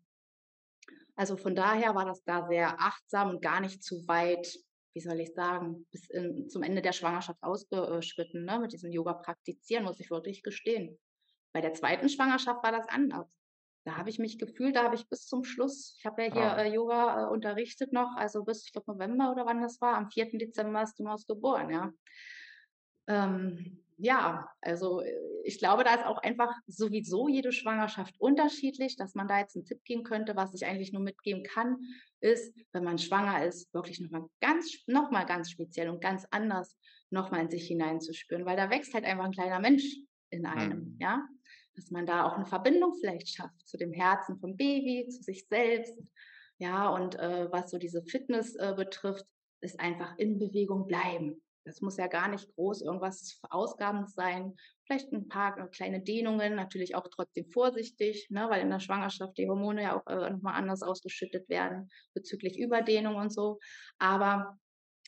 Also von daher war das da sehr achtsam und gar nicht zu weit, wie soll ich sagen, bis in, zum Ende der Schwangerschaft ausgeschritten, ne? Mit diesem Yoga praktizieren, muss ich wirklich gestehen. Bei der zweiten Schwangerschaft war das anders. Da habe ich mich gefühlt, da habe ich bis zum Schluss, ich habe ja hier Ah. äh, Yoga äh, unterrichtet noch, also bis, ich glaube, November oder wann das war, am 4. Dezember ist du Maus geboren, ja. Ähm, ja, also äh, ich glaube, da ist auch einfach sowieso jede Schwangerschaft unterschiedlich, dass man da jetzt einen Tipp geben könnte, was ich eigentlich nur mitgeben kann, ist, wenn man schwanger ist, wirklich noch mal ganz noch mal ganz speziell und ganz anders noch mal in sich hineinzuspüren, weil da wächst halt einfach ein kleiner Mensch in einem, Mhm. ja? Dass man da auch eine Verbindung vielleicht schafft zu dem Herzen vom Baby, zu sich selbst, ja? Und, äh, was so diese Fitness, äh, betrifft, ist einfach in Bewegung bleiben. Das muss ja gar nicht groß irgendwas Verausgabendes sein. Vielleicht ein paar äh, kleine Dehnungen, natürlich auch trotzdem vorsichtig, ne, weil in der Schwangerschaft die Hormone ja auch äh, nochmal anders ausgeschüttet werden bezüglich Überdehnung und so. Aber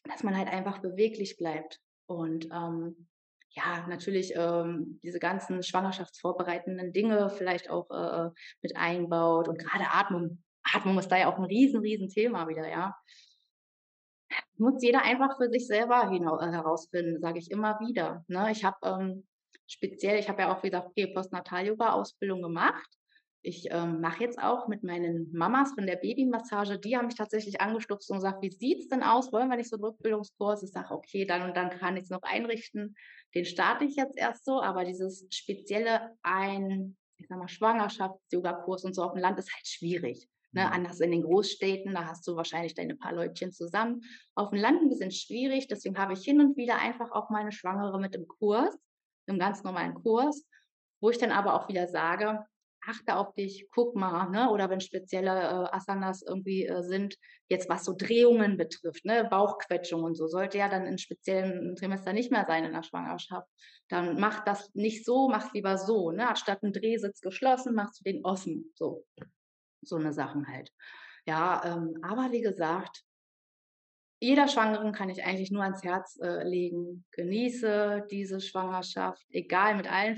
dass man halt einfach beweglich bleibt. Und ähm, ja, natürlich ähm, diese ganzen schwangerschaftsvorbereitenden Dinge vielleicht auch äh, mit einbaut. Und gerade Atmung. Atmung ist da ja auch ein riesen, riesen Thema wieder, ja muss jeder einfach für sich selber äh, herausfinden, sage ich immer wieder, ne? Ich habe, ähm, speziell ich habe ja auch, wie gesagt, Prä-Postnatal-Yoga-Ausbildung gemacht. Ich, ähm, mache jetzt auch mit meinen Mamas von der Babymassage die haben mich tatsächlich angestupst und gesagt: „Wie sieht's denn aus? Wollen wir nicht so 'n Rückbildungskurs?“ Ich sage: „Okay, dann und dann kann ich's noch einrichten.“ Den starte ich jetzt erst so, aber dieses spezielle ein ich sage mal, Schwangerschafts-Yogakurs und so aufm Land ist halt schwierig. Ne, Mhm. anders in den Großstädten, da hast du wahrscheinlich deine paar Leutchen zusammen. Auf dem Land 'n bisschen schwierig, deswegen habe ich hin und wieder einfach auch mal 'ne Schwangere mit im Kurs, im ganz normalen Kurs, wo ich dann aber auch wieder sage: „Achte auf dich, guck mal“, ne? Oder wenn spezielle, äh, Asanas irgendwie, äh, sind, jetzt was so Drehungen betrifft, ne, Bauchquetschung und so, sollte ja dann in speziellen Trimester nicht mehr sein in der Schwangerschaft. Dann mach das nicht so, mach's lieber so, ne? Anstatt 'n Drehsitz geschlossen, machst du den offen, so. So 'ne Sachen halt. Ja, ähm, aber wie gesagt jeder Schwangeren kann ich eigentlich nur ans Herz, äh, legen: Genieße diese Schwangerschaft, egal mit allen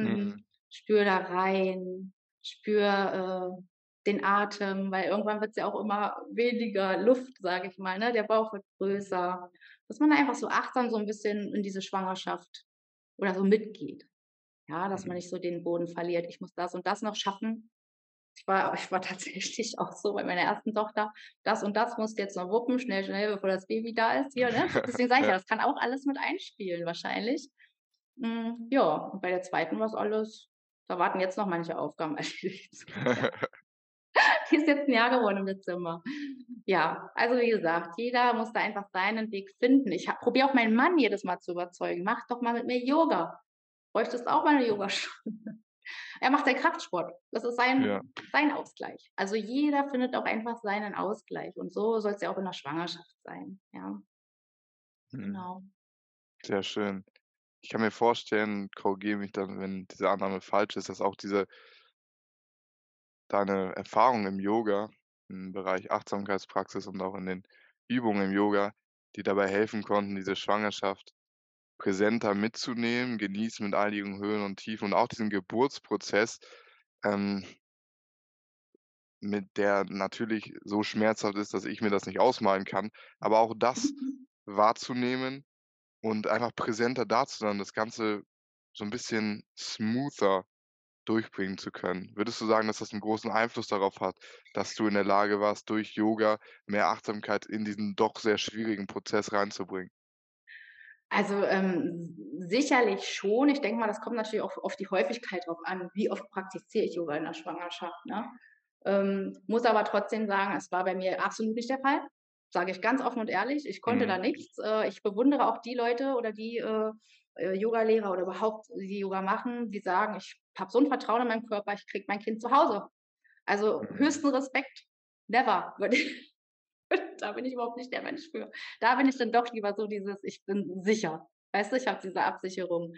Mhm. Spür da rein, spür, äh, den Atem, weil irgendwann wird's ja auch immer weniger Luft, sage ich mal, ne? Der Bauch wird größer. Dass man einfach so achtsam so 'n bisschen in diese Schwangerschaft oder so mitgeht. Ja, dass man Mhm. nicht so den Boden verliert: „Ich muss das und das noch schaffen.“ Ich war ich war tatsächlich auch so bei meiner 1. Tochter: „Das und das musst du jetzt noch wuppen, schnell, schnell, bevor das Baby da ist hier“, ne? Deswegen sage ich ja, das kann auch alles mit einspielen wahrscheinlich. Hm, ja, und bei der 2. war's alles da warten jetzt noch manche Aufgaben erledigt. Die ist jetzt 'n Jahr geworden im Dezember. Ja, also wie gesagt, jeder muss da einfach seinen Weg finden. Ich probiere auch meinen Mann jedes Mal zu überzeugen: „Mach doch mal mit mir Yoga. Bräuchtest auch mal 'ne Yogastunde.“ Er macht ja Kraftsport. Das ist Ja. sein sein Ausgleich. Also jeder findet auch einfach seinen Ausgleich und so soll's ja auch in der Schwangerschaft sein, ja. Mhm. Genau. Sehr schön. Ich kann mir vorstellen, korrigiere mich dann, wenn diese Annahme falsch ist, dass auch diese deine Erfahrung im Yoga, im Bereich Achtsamkeitspraxis und auch in den Übungen im Yoga, dir dabei helfen konnten, diese Schwangerschaft präsenter mitzunehmen, genießen mit all ihren Höhen und Tiefen und auch diesen Geburtsprozess, ähm mit der natürlich so schmerzhaft ist, dass ich mir das nicht ausmalen kann, aber auch das wahrzunehmen und einfach präsenter da zu sein, das Ganze so 'n bisschen smoother durchbringen zu können. Würdest du sagen, dass das 'n großen Einfluss darauf hat, dass du in der Lage warst, durch Yoga mehr Achtsamkeit in diesen doch sehr schwierigen Prozess reinzubringen? Also, ähm, sicherlich schon. Ich denke mal, das kommt natürlich auch auf die Häufigkeit drauf an. Wie oft praktiziere ich Yoga in der Schwangerschaft, ne? Ähm, muss aber trotzdem sagen, es war bei mir absolut nicht der Fall. Sage ich ganz offen und ehrlich. Ich konnte da Mhm. nichts. Äh, ich bewundere auch die Leute oder die, äh, äh, Yogalehrer oder überhaupt, die Yoga machen, die sagen: „Ich habe so 'n Vertrauen in meinen Körper, ich kriege mein Kind zu Hause.“ Also, Mhm. höchsten Respekt. Never, würde ich da bin ich überhaupt nicht der Mensch für. Da bin ich dann doch lieber so dieses: „Ich bin sicher.“ Weißt du, ich habe diese Absicherung.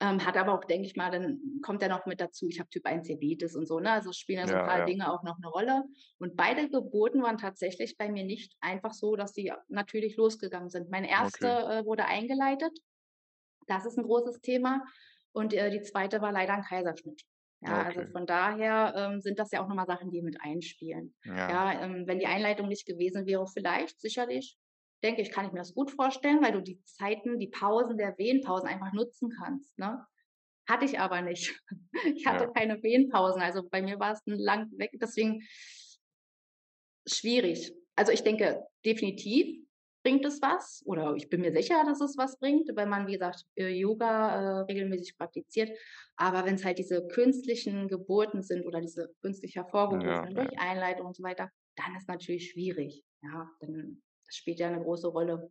Ähm, hat aber auch, denke ich mal dann kommt ja noch mit dazu, ich habe Typ 1 Diabetes und so, ne? Also, spielen ja so 'n Ja, paar ja. Dinge auch noch 'ne Rolle. Und beide Geburten waren tatsächlich bei mir nicht einfach so, dass die natürlich losgegangen sind. Meine 1., Okay. äh, wurde eingeleitet. Das ist 'n großes Thema. Und, äh, die 2. war leider 'n Kaiserschnitt. Ja, also Okay. von daher, ähm, sind das ja auch noch mal Sachen, die mit einspielen. Ja. Ja, ähm, wenn die Einleitung nicht gewesen wäre, vielleicht, sicherlich, denke ich, kann ich mir das gut vorstellen, weil du die Zeiten, die Pausen der Wehenpausen einfach nutzen kannst, ne? Hatte ich aber nicht. Ich Ja. hatte keine Wehenpausen, also bei mir war's 'n lang weg, deswegen schwierig. Also, ich denke, definitiv bringt es was oder ich bin mir sicher, dass es was bringt, wenn man, wie gesagt, äh, Yoga, äh, regelmäßig praktiziert. Aber wenn's halt diese künstlichen Geburten sind oder diese künstlich Ja, hervorgerufenen ja. durch Einleitung und so weiter, dann ist natürlich schwierig. Ja, dann das spielt ja 'ne große Rolle.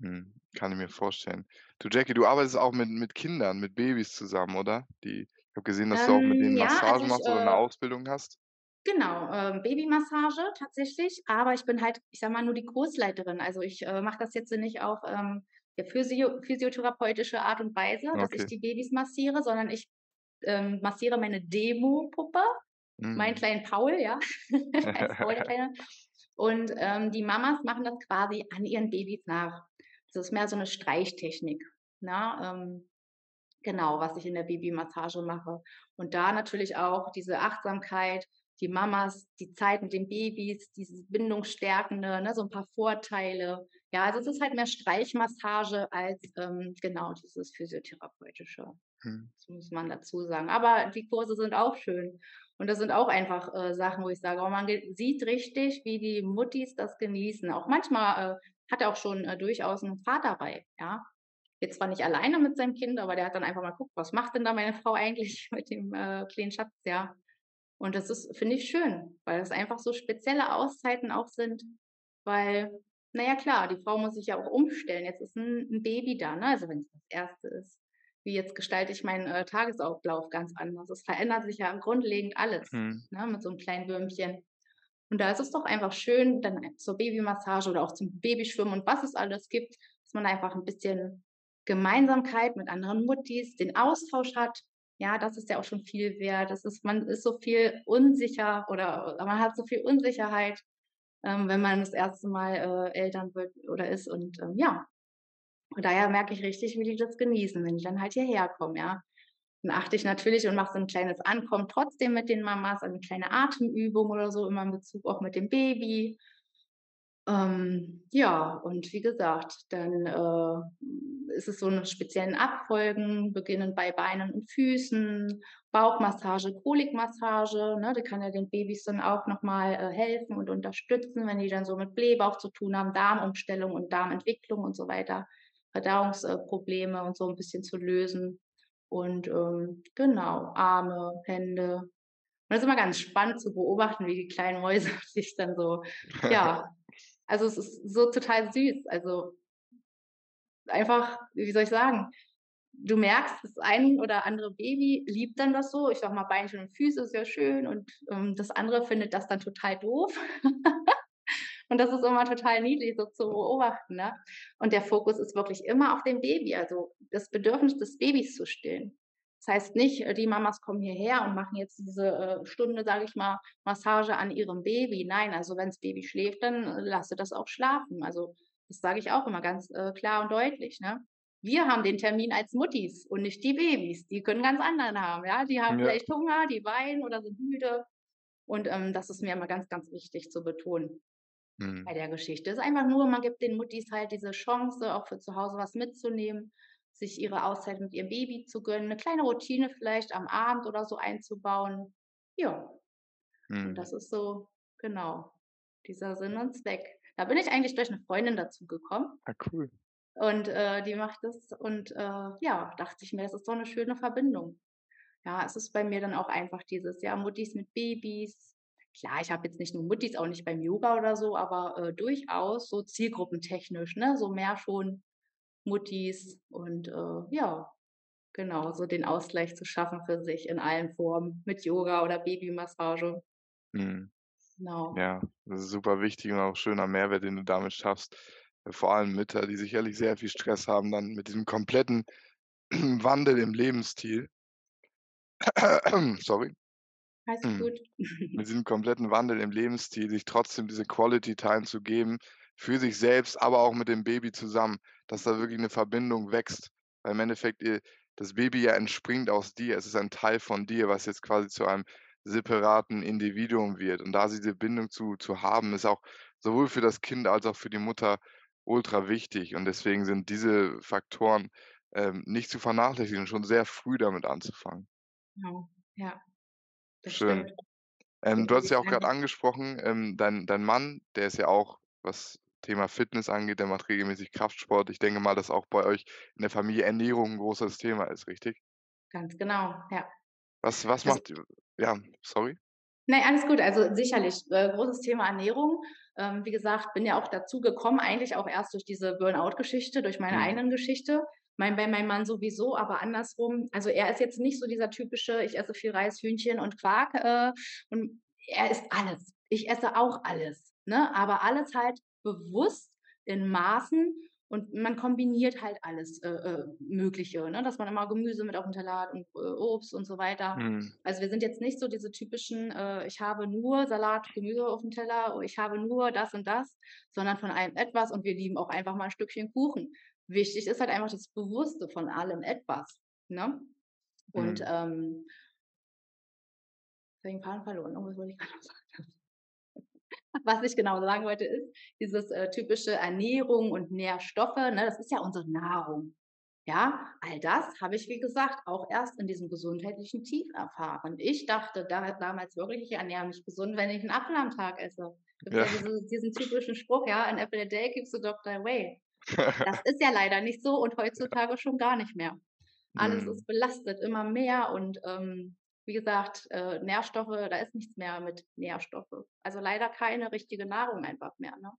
Mhm, kann ich mir vorstellen. Du Jackie, du arbeitest auch mit mit Kindern, mit Babys zusammen, oder? Die ich habe gesehen, dass du auch mit Ähm, denen ja, also Massagen ich, machst oder äh Ausbildung hast. Genau, ähm, Babymassage tatsächlich, aber ich bin halt, ich sage mal, nur die Kursleiterin. Also, ich, äh, mache das jetzt nicht auf, ähm, der physio physiotherapeutische Art und Weise, dass ich Okay. die Babys massiere, sondern ich, ähm, massiere meine Demopuppe, meinen Mhm. kleinen Paul, ja, heißt Paul der Kleine. Und, ähm, die Mamas machen das quasi an ihren Babys nach. Das ist mehr so 'ne Streichtechnik, ne? Ähm, genau, was ich in der Babymassage mache. Und da natürlich auch diese Achtsamkeit, die Mamas, die Zeit mit den Babys, dieses Bindungsstärkende, ne, so 'n paar Vorteile. Ja, also es ist halt mehr Streichmassage als, ähm, genau, dieses Physiotherapeutische. Mhm. Das muss man dazu sagen. Aber die Kurse sind auch schön. Und das sind auch einfach, äh, Sachen, wo ich sage: „Oh, man sieht richtig, wie die Muttis das genießen.“ Auch manchmal, äh, hat er auch schon, äh, durchaus 'n Vater bei, ja? Jetzt zwar nicht alleine mit seinem Kind, aber der hat dann einfach mal geguckt: „Was macht denn da meine Frau eigentlich mit dem, äh, kleinen Schatz?“ Ja. Und das ist, finde ich, schön, weil es einfach so spezielle Auszeiten auch sind, weil, na ja klar, die Frau muss sich ja auch umstellen. Jetzt ist 'n 'n Baby da, ne? Also, wenn's das erste ist. Wie jetzt gestalte ich meinen, äh, Tagesablauf ganz anders. Es verändert sich ja grundlegend alles, Mhm. ne, mit so 'nem kleinen Würmchen. Und da ist es doch einfach schön, dann zur Babymassage oder auch zum Babyschwimmen und was es alles gibt, dass man einfach 'n bisschen Gemeinsamkeit mit anderen Muttis, den Austausch hat. Ja, das ist ja auch schon viel wert. Das ist man ist so viel unsicher oder man hat so viel Unsicherheit, ähm, wenn man das erste Mal, äh, Eltern wird oder ist und, ähm, ja. Und daher merke ich richtig, wie die das genießen, wenn die dann halt hierher kommen, ja. Dann achte ich natürlich und mache so 'n kleines Ankommen trotzdem mit den Mamas, also 'ne kleine Atemübung oder so, immer in Bezug auch mit dem Baby. Ähm, ja, und wie gesagt, dann, äh, ist es so 'ne speziellen Abfolgen, beginnend bei Beinen und Füßen, Bauchmassage, Kolikmassage, ne? Die kann ja den Babys dann auch noch mal, äh, helfen und unterstützen, wenn die dann so mit Blähbauch zu tun haben, Darmumstellung und Darmentwicklung und so weiter, Verdauungs äh, Probleme und so 'n bisschen zu lösen. Und, ähm, genau, Arme, Hände. Und das ist immer ganz spannend zu beobachten, wie die kleinen Mäuse sich dann so ja, also, es ist so total süß. Also einfach, wie soll ich sagen? Du merkst, das ein oder andere Baby liebt dann das so. Ich sage mal, Beinchen und Füße ist ja schön und, ähm, das andere findet das dann total doof. Und das ist immer total niedlich so zu beobachten, ne? Und der Fokus ist wirklich immer auf dem Baby, also das Bedürfnis des Babys zu stillen. Das heißt nicht, äh, die Mamas kommen hierher und machen jetzt diese, äh, Stunde, sage ich mal, Massage an ihrem Baby. Nein, also wenn's Baby schläft, dann lasse das auch schlafen. Also, das sage ich auch immer ganz, äh, klar und deutlich, ne? Wir haben den Termin als Muttis und nicht die Babys. Die können ganz anderen haben, ja? Die haben Ja. vielleicht Hunger, die weinen oder sind müde. Und, ähm, das ist mir immer ganz, ganz wichtig zu betonen Mhm. bei der Geschichte. Ist einfach nur man gibt den Muttis halt diese Chance, auch für zu Hause was mitzunehmen, sich ihre Auszeit mit ihrem Baby zu gönnen, 'ne kleine Routine vielleicht am Abend oder so einzubauen. Ja. Und Mhm. das ist so genau, dieser Sinn und Zweck. Da bin ich eigentlich durch 'ne Freundin dazu gekommen. Ah, cool. Und, äh, die macht das und, äh, ja, dachte ich mir, das ist doch 'ne schöne Verbindung. Ja, es ist bei mir dann auch einfach dieses, ja, Muttis mit Babys. Klar, ich habe jetzt nicht nur Muttis, auch nicht beim Yoga oder so, aber, äh, durchaus so zielgruppentechnisch, ne, so mehr schon Muttis und, äh, ja, genau, so den Ausgleich zu schaffen für sich in allen Formen mit Yoga oder Babymassage. Mhm. Genau. Ja, das ist super wichtig und auch schöner Mehrwert, den du damit schaffst. Vor allem Mütter, die sicherlich sehr viel Stress haben dann mit diesem kompletten Wandel im Lebensstil. Sorry. Alles Mhm. gut. Mit diesem kompletten Wandel im Lebensstil, sich trotzdem diese Quality Time zu geben für sich selbst, aber auch mit dem Baby zusammen, dass da wirklich 'ne Verbindung wächst. Weil im Endeffekt, äh, das Baby ja entspringt aus dir. Es ist ein Teil von dir, was jetzt quasi zu einem separaten Individuum wird. Und da diese Bindung zu zu haben, ist auch sowohl für das Kind als auch für die Mutter ultra wichtig. Und deswegen sind diese Faktoren, ähm, nicht zu vernachlässigen, schon sehr früh damit anzufangen. Genau, ja. Schön. Ähm, du hast ja auch einfach angesprochen, ähm, dein dein Mann, der ist ja auch, was Thema Fitness angeht der macht regelmäßig Kraftsport. Ich denke mal, dass auch bei euch in der Familie Ernährung 'n großes Thema ist, richtig? Ganz genau, ja. Was was Also macht ja, sorry? Ne, alles gut. Also, sicherlich, äh, großes Thema Ernährung. Ähm, wie gesagt, bin ja auch dazu gekommen, eigentlich auch erst durch diese Burnout-Geschichte, durch meine Mhm. eigenen Geschichte. Mein bei meinem Mann sowieso, aber andersrum. Also, er ist jetzt nicht so dieser typische: „Ich esse viel Reis, Hühnchen und Quark“, äh, und er isst alles. Ich esse auch alles, ne? Aber alles halt bewusst in Maßen und man kombiniert halt alles, äh, äh, Mögliche, ne, dass man immer Gemüse mit aufm Teller hat und, äh, Obst und so weiter. Mhm. Also, wir sind jetzt nicht so diese typischen, äh: „Ich habe nur Salat, Gemüse aufm Teller und ich habe nur das und das“, sondern von allem etwas und wir lieben auch einfach mal 'n Stückchen Kuchen. Wichtig ist halt einfach das Bewusste von allem etwas, ne? Und, Mhm. ähm Jetzt habe ich 'n Faden verloren. Irgendwas wollte ich grad noch sagen. Was ich genau sagen wollte, ist dieses, äh, typische Ernährung und Nährstoffe, ne, das ist ja unsere Nahrung. Ja, all das habe ich, wie gesagt, auch erst in diesem gesundheitlichen Tief erfahren. Ich dachte da damals wirklich, ich ernähre mich gesund, wenn ich 'n Apfel am Tag esse. Ja. ja diese diesen typischen Spruch, ja: „An apple a day keeps the doctor away.“ Das ist ja leider nicht so und heutzutage schon gar nicht mehr. Alles Mhm. ist belastet, immer mehr und, ähm wie gesagt, äh, Nährstoffe, da ist nichts mehr mit Nährstoffe. Also leider keine richtige Nahrung einfach mehr, ne?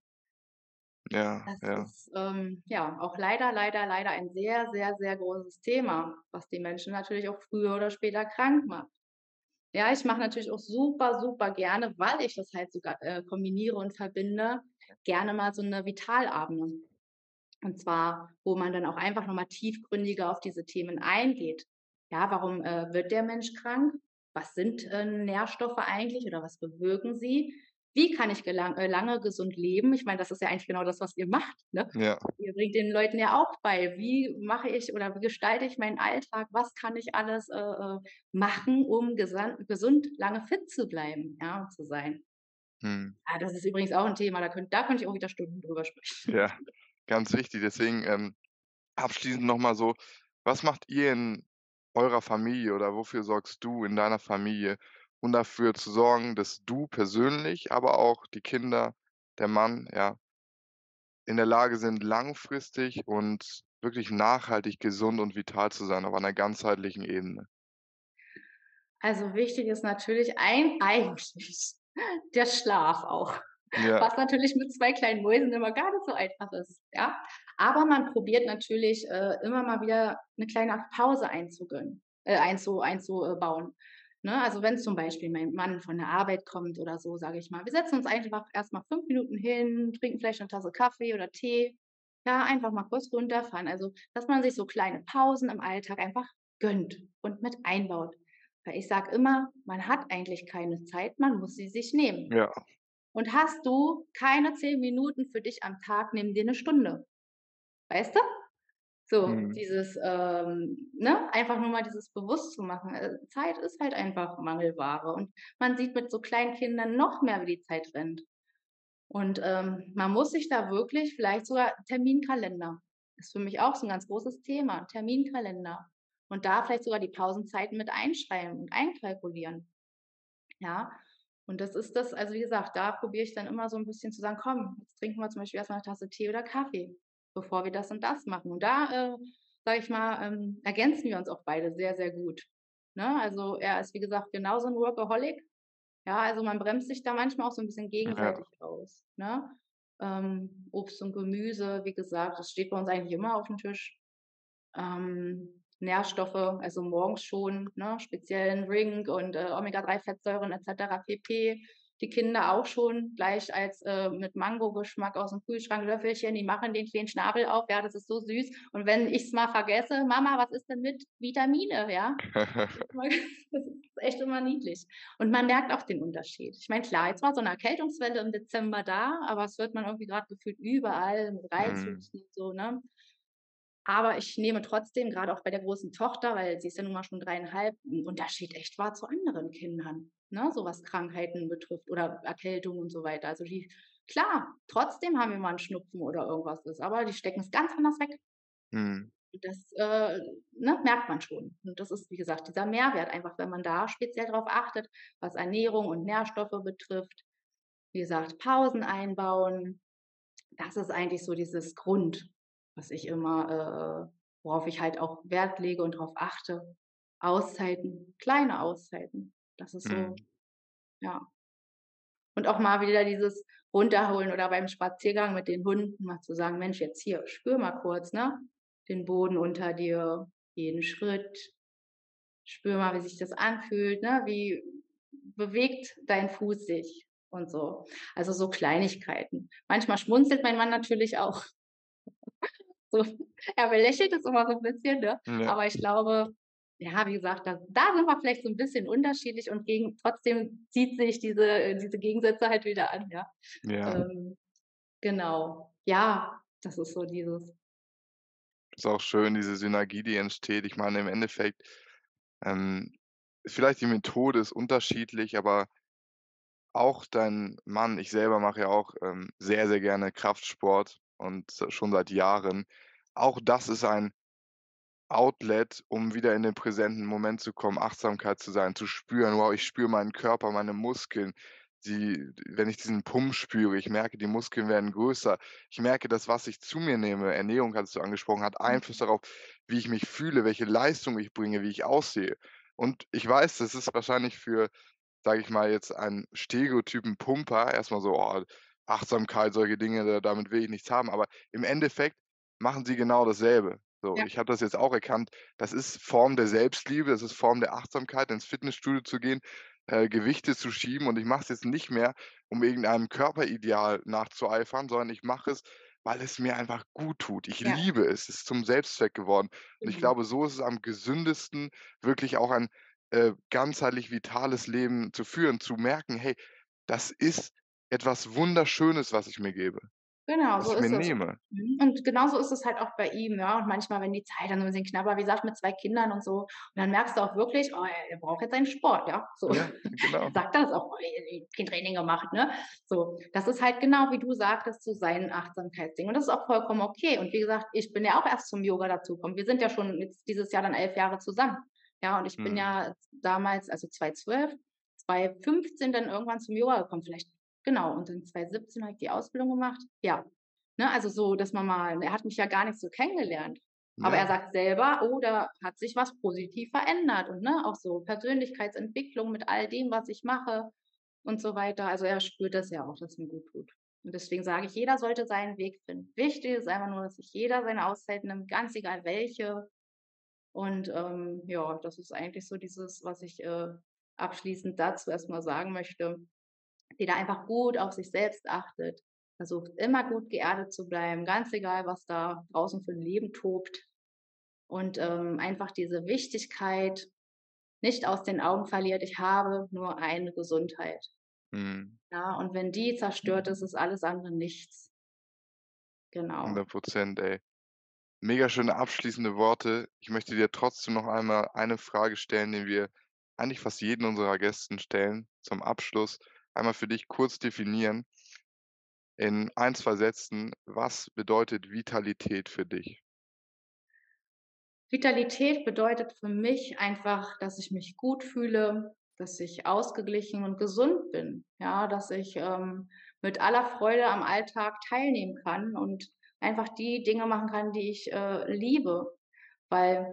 Ja, Das ja. ist, ähm, ja, auch leider, leider, leider ein sehr, sehr, sehr großes Thema, was die Menschen natürlich auch früher oder später krank macht. Ja, ich mache natürlich auch super, super gerne, weil ich das halt sogar, äh, kombiniere und verbinde, gerne mal so 'ne Vitalabende. Und zwar, wo man dann auch einfach noch mal tiefgründiger auf diese Themen eingeht. Ja, warum, äh, wird der Mensch krank? Was sind, äh, Nährstoffe eigentlich oder was bewirken sie? Wie kann ich gelang äh, lange gesund leben? Ich meine, das ist ja eigentlich genau das, was ihr macht, ne? Ja. Ihr bringt den Leuten ja auch bei, wie mache ich oder wie gestalte ich meinen Alltag? Was kann ich alles, äh, äh, machen, um gesund lange fit zu bleiben, ja, und zu sein? Mhm. Ah, das ist übrigens auch 'n Thema, da könnt da könnte ich auch wieder Stunden drüber sprechen. Ja, ganz wichtig. Deswegen, ähm, abschließend noch mal so, was macht ihr in eurer Familie oder wofür sorgst du in deiner Familie, um dafür zu sorgen, dass du persönlich, aber auch die Kinder, der Mann, ja in der Lage sind, langfristig und wirklich nachhaltig gesund und vital zu sein auf einer ganzheitlichen Ebene? Also, wichtig ist natürlich ein eigentlich der Schlaf auch, Ja. was natürlich mit 2 kleinen Mäusen immer gar nicht so einfach ist, ja? Aber man probiert natürlich, äh, immer mal wieder 'ne kleine Pause einzugönnen äh, einzu einzu äh, bauen, ne? Also, wenn zum Beispiel mein Mann von der Arbeit kommt oder so, sage ich mal. Wir setzen uns einfach erst mal 5 Minuten hin, trinken vielleicht 'ne Tasse Kaffee oder Tee. Ja, einfach mal kurz runterfahren. Also, dass man sich so kleine Pausen im Alltag einfach gönnt und mit einbaut. Weil ich sage immer: „Man hat eigentlich keine Zeit, man muss sie sich nehmen.“ Ja. Und hast du keine 10 Minuten für dich am Tag, nimm dir 'ne Stunde. Weißt du? So, Mhm. dieses, ähm, ne, einfach nur mal dieses bewusst zu machen. Äh, Zeit ist halt einfach Mangelware und man sieht mit so kleinen Kindern noch mehr, wie die Zeit rennt. Und, ähm, man muss sich da wirklich vielleicht sogar Terminkalender ist für mich auch so 'n ganz großes Thema, Terminkalender. Und da vielleicht sogar die Pausenzeiten mit einschreiben und einkalkulieren. Ja? Und das ist das also, wie gesagt, da probiere ich dann immer so 'n bisschen zu sagen: „Komm, jetzt trinken wir zum Beispiel erst mal 'ne Tasse Tee oder Kaffee, bevor wir das und das machen.“ Und da, äh, sage ich mal, ähm, ergänzen wir uns auch beide sehr, sehr gut, ne? Also, er ist, wie gesagt, genauso 'n Workaholic. Ja, also, man bremst sich da manchmal auch so 'n bisschen Ja. gegenseitig aus, ne? Ähm, Obst und Gemüse, wie gesagt, das steht bei uns eigentlich immer aufm Tisch. Ähm, Nährstoffe, also, morgens schon, ne, speziell 'n Drink und, äh, Omega-3-Fettsäuren et cetera pp. Die Kinder auch schon gleich als, äh, mit Mangogeschmack aus'm Kühlschrank Löffelchen, die machen den kleinen Schnabel auf, ja, das ist so süß. Und wenn ich's mal vergesse: „Mama, was ist denn mit Vitamine?“, ja? Das ist echt immer niedlich. Und man merkt auch den Unterschied. Ich meine, klar, jetzt war so 'ne Erkältungswelle im Dezember da, aber das hört man irgendwie grad gefühlt überall mit Mhm. Reizhusten und so, ne? Aber ich nehme trotzdem, grade auch bei der großen Tochter, weil sie ist ja nun mal schon 3,5, 'n Unterschied echt wahr zu anderen Kindern, ne, so was Krankheiten betrifft oder Erkältung und so weiter. Also, die klar, trotzdem haben wir mal 'n Schnupfen oder irgendwas ist, aber die stecken's ganz anders weg. Mhm. Das, äh, ne, merkt man schon. Und das ist, wie gesagt, dieser Mehrwert einfach, wenn man da speziell drauf achtet, was Ernährung und Nährstoffe betrifft. Wie gesagt, Pausen einbauen. Das ist eigentlich so dieses Grund, was ich immer äh, worauf ich halt auch Wert lege und drauf achte. Auszeiten, kleine Auszeiten. Das ist so Mhm. ja. Und auch mal wieder dieses Runterholen oder beim Spaziergang mit den Hunden mal zu sagen: „Mensch, jetzt hier, spür mal kurz, ne, den Boden unter dir, jeden Schritt. Spür mal, wie sich das anfühlt, ne? Wie bewegt dein Fuß sich?“ Und so. Also, so Kleinigkeiten. Manchmal schmunzelt mein Mann natürlich auch. So, er belächelt das immer so 'n bisschen, ne? Ja. Aber ich glaube, ja, wie gesagt, da da sind wir vielleicht so 'n bisschen unterschiedlich und gegen trotzdem zieht sich diese diese Gegensätze halt wieder an, ja. Ja. Ähm, genau. Ja, das ist so dieses Ist auch schön, diese Synergie, die entsteht. Ich meine, im Endeffekt, ähm, vielleicht die Methode ist unterschiedlich, aber auch dein Mann ich selber mache ja auch, ähm, sehr, sehr gerne Kraftsport und schon seit Jahren. Auch das ist ein Outlet, um wieder in den präsenten Moment zu kommen, Achtsamkeit zu sein, zu spüren: „Wow, ich spüre meinen Körper, meine Muskeln.“ Die wenn ich diesen Pump spüre, ich merke, die Muskeln werden größer. Ich merke, das, was ich zu mir nehme, Ernährung hattest du angesprochen, hat Einfluss Mhm. darauf, wie ich mich fühle, welche Leistung ich bringe, wie ich aussehe. Und ich weiß, das ist wahrscheinlich für, sage ich mal, jetzt einen Stereotypen Pumper erstmal so: „Oh, Achtsamkeit, solche Dinge, da damit will ich nichts haben.“ Aber im Endeffekt machen sie genau dasselbe. So, Ja. ich habe das jetzt auch erkannt, das ist Form der Selbstliebe, das ist Form der Achtsamkeit, ins Fitnessstudio zu gehen, äh, Gewichte zu schieben und ich mache es jetzt nicht mehr, um irgendeinem Körperideal nachzueifern, sondern ich mache es, weil es mir einfach gut tut. Ich Ja. liebe es. Es ist zum Selbstzweck geworden. Und ich Genau. glaube, so ist es am gesündesten, wirklich auch ein, äh, ganzheitlich vitales Leben zu führen, zu merken: „Hey, das ist etwas Wunderschönes, was ich mir gebe, Genau, was so ich mir ist es. nehme.“ Mhm, und genauso ist es halt auch bei ihm, ja. Und manchmal, wenn die Zeit dann so 'n bisschen knapp war, wie gesagt, mit 2 Kindern und so, und dann merkst du auch wirklich, oh, er braucht jetzt seinen Sport, ja, so. Ja, Er genau. sagt das auch: „Oh, kein Training gemacht“, ne? So, das ist halt genau, wie du sagtest, so sein Achtsamkeitsding. Und das ist auch vollkommen okay. Und wie gesagt, ich bin ja auch erst zum Yoga dazugekommen. Wir sind ja schon jetzt dieses Jahr dann 11 Jahre zusammen. Ja, und ich bin Mhm. ja damals, also 2012, 2015 dann irgendwann zum Yoga gekommen, vielleicht genau, und dann 2017 habe ich die Ausbildung gemacht. Ja, ne, also so, dass man mal er hat mich ja gar nicht so kennengelernt. Aber er Ja. sagt selber: „Oh, da hat sich was positiv verändert“ und, ne, auch so Persönlichkeitsentwicklung mit all dem, was ich mache und so weiter. Also, er spürt das ja auch, dass mir gut tut. Und deswegen sage ich, jeder sollte seinen Weg finden. Wichtig ist einfach nur, dass sich jeder seine Auszeit nimmt, ganz egal welche. Und, ähm, ja, das ist eigentlich so dieses, was ich, äh, abschließend dazu erst mal sagen möchte. Jeder einfach gut auf sich selbst achtet, versucht immer gut geerdet zu bleiben, ganz egal, was da draußen für 'n Leben tobt. Und, ähm, einfach diese Wichtigkeit nicht aus den Augen verliert: „Ich habe nur eine Gesundheit.“ Mhm. Ja, und wenn die zerstört ist, ist alles andere nichts. Genau. 100 %, ey. Mega schöne abschließende Worte. Ich möchte dir trotzdem noch einmal eine Frage stellen, die wir eigentlich fast jeden unserer Gästen stellen, zum Abschluss. Einmal für dich kurz definieren in 1, 2 Sätzen, was bedeutet Vitalität für dich? Vitalität bedeutet für mich einfach, dass ich mich gut fühle, dass ich ausgeglichen und gesund bin, ja, dass ich, ähm, mit aller Freude am Alltag teilnehmen kann und einfach die Dinge machen kann, die ich, äh, liebe. Weil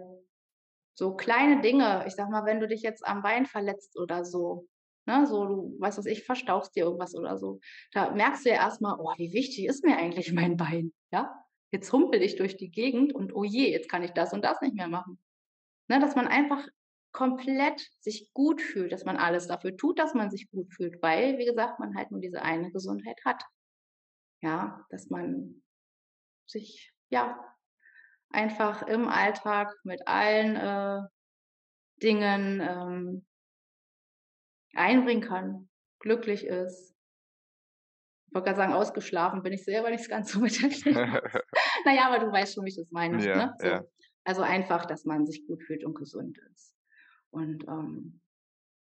so kleine Dinge ich sage mal, wenn du dich jetzt am Bein verletzt oder so, ne, so du was weiß ich, verstauchst dir irgendwas oder so, da merkst du ja erst mal: „Oh, wie wichtig ist mir eigentlich mein Bein?“ Ja? Jetzt humpel ich durch die Gegend und oh je, jetzt kann ich das und das nicht mehr machen. Ne, dass man einfach komplett sich gut fühlt, dass man alles dafür tut, dass man sich gut fühlt, weil, wie gesagt, man halt nur diese eine Gesundheit hat. Ja, dass man sich, ja, einfach im Alltag mit allen, äh, Dingen, ähm einbringen kann, glücklich ist. Wollte grad sagen, ausgeschlafen bin ich selber nicht ganz so mit der Na ja, aber du weißt schon, wie ich das meine, Ja, ne, ja. so. Also, einfach, dass man sich gut fühlt und gesund ist. Und, ähm,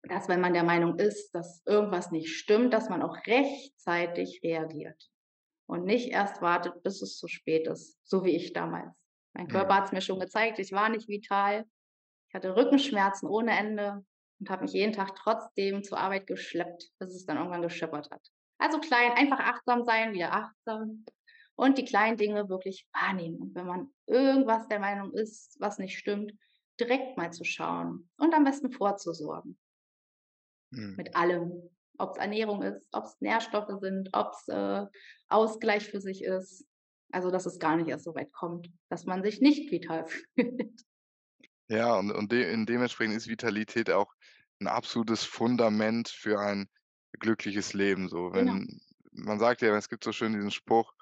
dass, wenn man der Meinung ist, dass irgendwas nicht stimmt, dass man auch rechtzeitig reagiert und nicht erst wartet, bis es zu spät ist, so wie ich damals. Mein Körper Mhm. hat's mir schon gezeigt, ich war nicht vital. Ich hatte Rückenschmerzen ohne Ende und habe mich jeden Tag trotzdem zur Arbeit geschleppt, bis es dann irgendwann gescheppert hat. Also, klein einfach achtsam sein, wieder achtsam und die kleinen Dinge wirklich wahrnehmen. Und wenn man irgendwas der Meinung ist, was nicht stimmt, direkt mal zu schauen und am besten vorzusorgen. Mhm. Mit allem. Ob's Ernährung ist, ob's Nährstoffe sind, ob's, äh, Ausgleich für sich ist. Also, dass es gar nicht erst so weit kommt, dass man sich nicht vital fühlt. Ja, und und de und dementsprechend ist Vitalität auch 'n absolutes Fundament für ein glückliches Leben so. Genau. Wenn man sagt ja, es gibt so schön diesen Spruch,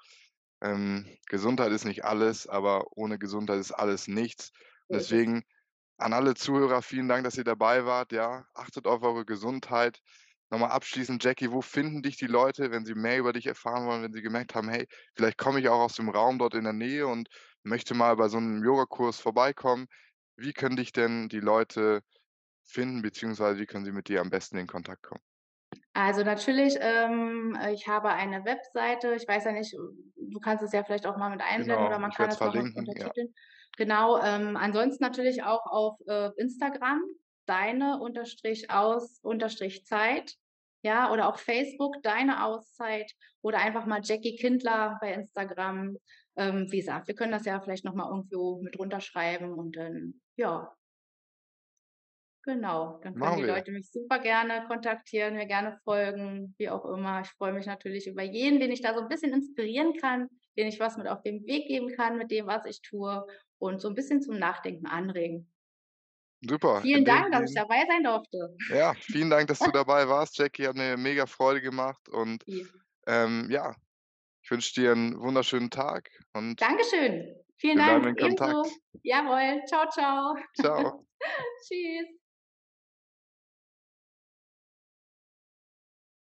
ähm: „Gesundheit ist nicht alles, aber ohne Gesundheit ist alles nichts.“ Und deswegen an alle Zuhörer, vielen Dank, dass ihr dabei wart, ja. Achtet auf eure Gesundheit. Noch mal abschließend, Jackie, wo finden dich die Leute, wenn sie mehr über dich erfahren wollen, wenn sie gemerkt haben: „Hey, vielleicht komme ich auch aus dem Raum dort in der Nähe und möchte mal bei so 'nem Yogakurs vorbeikommen.“ Wie können dich denn die Leute finden, beziehungsweise wie können sie mit dir am besten in Kontakt kommen? Also, natürlich, ähm, äh, ich habe eine Webseite. Ich weiß ja nicht, du kannst es ja vielleicht auch mal mit einblenden oder Genau, man ich kann es es noch un verlinken, ja. untertiteln. Genau, ähm, ansonsten natürlich auch auf, äh, Instagram, deine Unterstrich aus Unterstrich Zeit, ja, oder auch Facebook, deine Auszeit oder einfach mal Jackie Kindler bei Instagram. Ähm, wie gesagt, wir können das ja vielleicht noch mal irgendwo mit runterschreiben und dann, ja. Genau, dann können Machen die wir. Leute mich super gerne kontaktieren, mir gerne folgen, wie auch immer. Ich freue mich natürlich über jeden, den ich da so 'n bisschen inspirieren kann, den ich was mit auf den Weg geben kann mit dem, was ich tue und so 'n bisschen zum Nachdenken anregen. Super, Vielen Dank, dass ich dabei sein durfte. Ja, vielen Dank, dass du dabei warst, Jackie. Hat mir mega Freude gemacht und, Ja. ähm, ja, ich wünsche dir 'n wunderschönen Tag und Dankeschön. Vielen wir bleiben Dank, in ebenso. Kontakt. Jawohl. Tschau, tschau. Tschau. Tschüss.